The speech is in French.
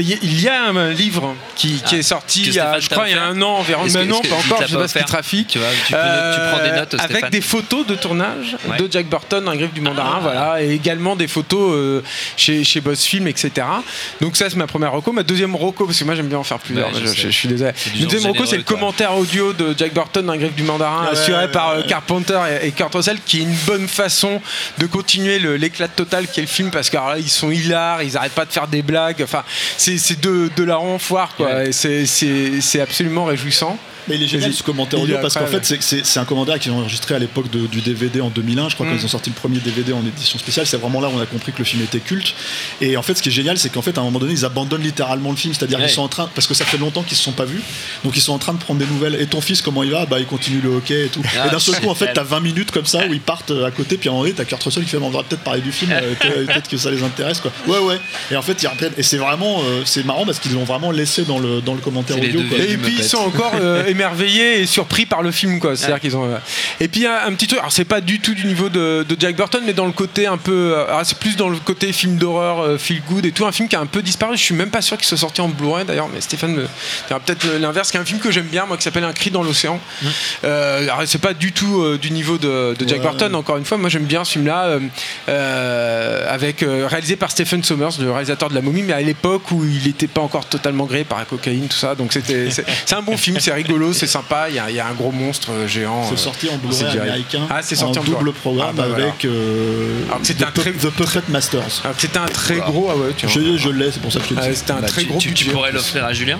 il y a un livre qui, qui Ah, est sorti, que il y a, Stéphane je crois, il y a un an environ. Mais non, pas encore, je sais pas ce qu'il trafique. Tu vois, tu, peux- tu prends des notes, Avec Stéphane. des photos de tournage Ouais. de Jack Burton, un griffe du mandarin, voilà, et également des photos euh, chez, chez Boss Film, etc. Donc ça, c'est ma première reco. Ma deuxième reco, parce que moi j'aime bien en faire plusieurs, Ouais, je suis désolé. Ma deuxième reco, c'est le commentaire audio de Jack Burton, un griffe du mandarin, Ouais, assuré par euh. Carpenter et, et Kurt Russell, qui est une bonne façon de continuer l'éclat total qu'est le film, parce que alors là, ils sont hilars, ils arrêtent pas de faire des blagues, enfin, c'est c'est de, de la renfoire, quoi, Ouais. c'est- c'est c'est absolument réjouissant. Mais il est génial ce commentaire audio parce qu'en fait c'est- c'est c'est un commentaire qu'ils ont enregistré à l'époque de- du DVD en 2001 je crois Mm. quand ils ont sorti le premier DVD en édition spéciale. C'est vraiment là où on a compris que le film était culte. Et en fait ce qui est génial c'est qu'en fait à un moment donné ils abandonnent littéralement le film. C'est à dire Ouais. qu'ils sont en train parce que ça fait longtemps qu'ils se sont pas vus. Donc ils sont en train de prendre des nouvelles. Et ton fils comment il va? Bah il continue le hockey et tout. Ah, et d'un seul coup en fait t'as 20 minutes comme ça où ils partent euh, à côté. Puis à un moment donné t'as Kurt Russell qui fait on va peut-être parler du film. Euh, peut-être que ça les intéresse quoi. Ouais ouais. Et en fait ils reprennent et c'est vraiment euh, c'est marrant parce qu'ils l'ont vraiment laissé dans le, dans le commentaire audio quoi. Et puis ils sont encore euh, émerveillés et surpris par le film quoi. C'est-à-dire qu'ils ont. euh, Et puis un, un petit truc. Alors c'est pas du tout du niveau de, de Jack Burton, mais dans le côté un peu. euh, alors, c'est plus dans le côté film d'horreur, euh, feel good et tout. Un film qui a un peu disparu. Je suis même pas sûr qu'il soit sorti en Blu-ray d'ailleurs. Mais Stéphane me dira peut-être euh, l'inverse. Qui est un film que j'aime bien moi, qui s'appelle Un cri dans l'océan. Euh, alors, c'est pas du tout euh, du niveau de, de Jack Ouais. Burton. Encore une fois, moi j'aime bien ce film-là, euh, euh, avec euh, réalisé par Stephen Sommers, le réalisateur de La Momie, mais à l'époque où il n'était pas encore totalement gré par la cocaïne, tout ça. Donc c'était, c'est, c'est un bon film, c'est rigolo, c'est sympa. Il y a, il y a un gros monstre euh, géant. C'est euh, sorti en c'est Blu-ray américain. Ah, c'est sorti en double Blu-ray. programme Ah, bah, avec euh, Alors que c'était The, un très- The Puppet Masters. Alors que c'était un très gros, ah ouais, tiens. Je, je l'ai, c'est pour ça que je te Ah, dis. c'était un Bah, très tu, gros tu- tu pourrais l'offrir à Julien